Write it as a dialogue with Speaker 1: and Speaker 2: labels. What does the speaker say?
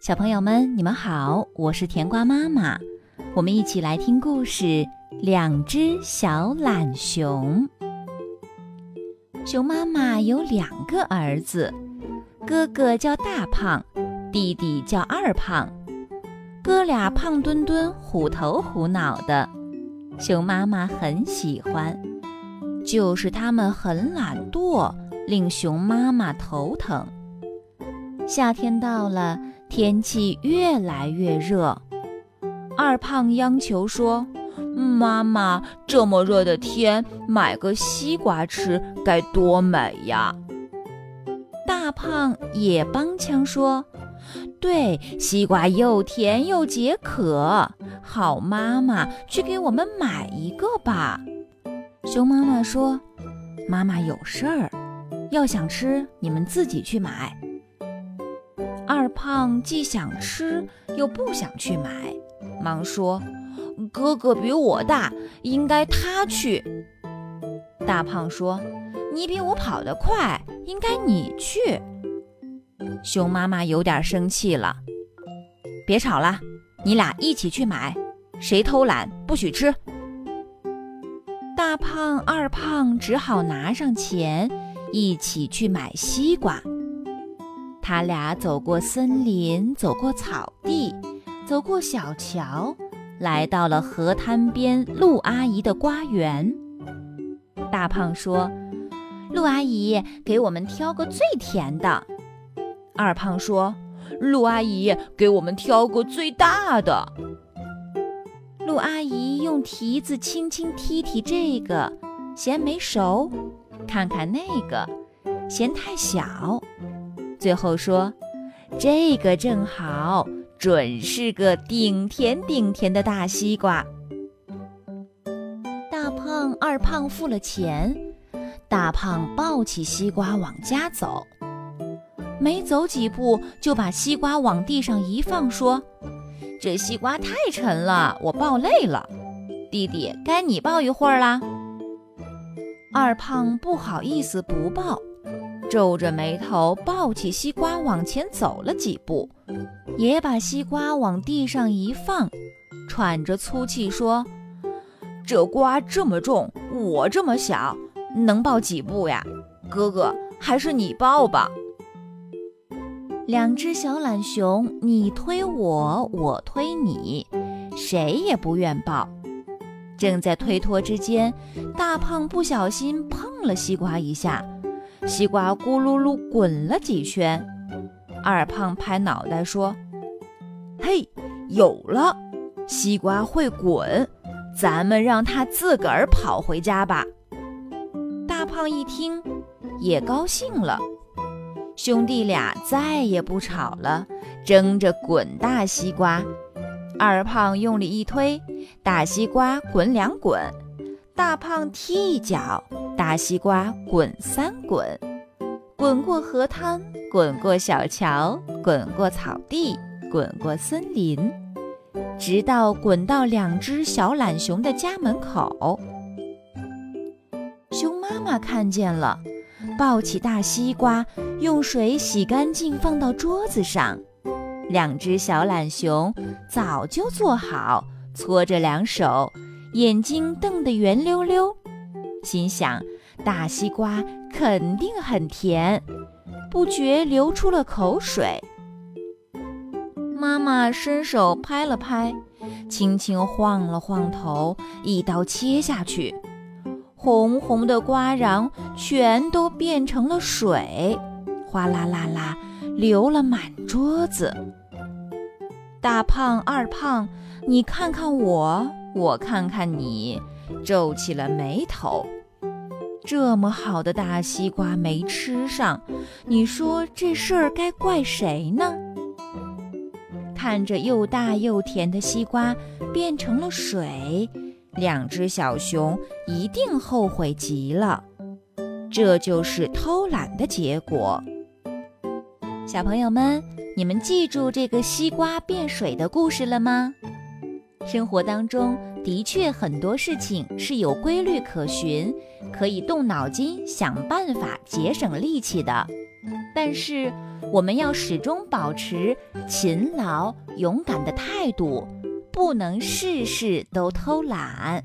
Speaker 1: 小朋友们，你们好，我是甜瓜妈妈，我们一起来听故事《两只小懒熊》。熊妈妈有两个儿子，哥哥叫大胖，弟弟叫二胖。哥俩胖墩墩、虎头虎脑的，熊妈妈很喜欢，就是他们很懒惰，令熊妈妈头疼。夏天到了，天气越来越热，二胖央求说：“妈妈，这么热的天，买个西瓜吃该多美呀！”大胖也帮腔说。对，西瓜又甜又解渴，好妈妈，去给我们买一个吧。熊妈妈说：“妈妈有事儿，要想吃，你们自己去买。”二胖既想吃又不想去买，忙说：“哥哥比我大，应该他去。”大胖说：“你比我跑得快，应该你去。”熊妈妈有点生气了，别吵了，你俩一起去买，谁偷懒不许吃。大胖、二胖只好拿上钱，一起去买西瓜。他俩走过森林，走过草地，走过小桥，来到了河滩边陆阿姨的瓜园。大胖说：“陆阿姨，给我们挑个最甜的。”二胖说：“陆阿姨，给我们挑个最大的。”陆阿姨用蹄子轻轻踢踢这个，嫌没熟；看看那个，嫌太小。最后说：“这个正好，准是个顶甜顶甜的大西瓜。”大胖、二胖付了钱，大胖抱起西瓜往家走。没走几步，就把西瓜往地上一放，说：“这西瓜太沉了，我抱累了。弟弟，该你抱一会儿啦。”二胖不好意思不抱，皱着眉头抱起西瓜往前走了几步，也把西瓜往地上一放，喘着粗气说：“这瓜这么重，我这么小，能抱几步呀？哥哥，还是你抱吧。”两只小懒熊，你推我，我推你，谁也不愿抱。正在推脱之间，大胖不小心碰了西瓜一下，西瓜咕噜噜滚了几圈。二胖拍脑袋说：“嘿，有了，西瓜会滚，咱们让它自个儿跑回家吧。”大胖一听，也高兴了。兄弟俩再也不吵了，争着滚大西瓜。二胖用力一推，大西瓜滚两滚；大胖踢一脚，大西瓜滚三滚。滚过河滩，滚过小桥，滚过草地，滚过森林，直到滚到两只小懒熊的家门口。熊妈妈看见了。抱起大西瓜，用水洗干净，放到桌子上。两只小懒熊早就做好，搓着两手，眼睛瞪得圆溜溜，心想大西瓜肯定很甜，不觉流出了口水。妈妈伸手拍了拍，轻轻晃了晃头，一刀切下去。红红的瓜瓤全都变成了水，哗啦啦啦流了满桌子。大胖、二胖，你看看我，我看看你，皱起了眉头。这么好的大西瓜没吃上，你说这事儿该怪谁呢？看着又大又甜的西瓜变成了水。两只小熊一定后悔极了，这就是偷懒的结果。小朋友们，你们记住这个西瓜变水的故事了吗？生活当中的确很多事情是有规律可循，可以动脑筋想办法节省力气的。但是我们要始终保持勤劳勇敢的态度，不能事事都偷懒。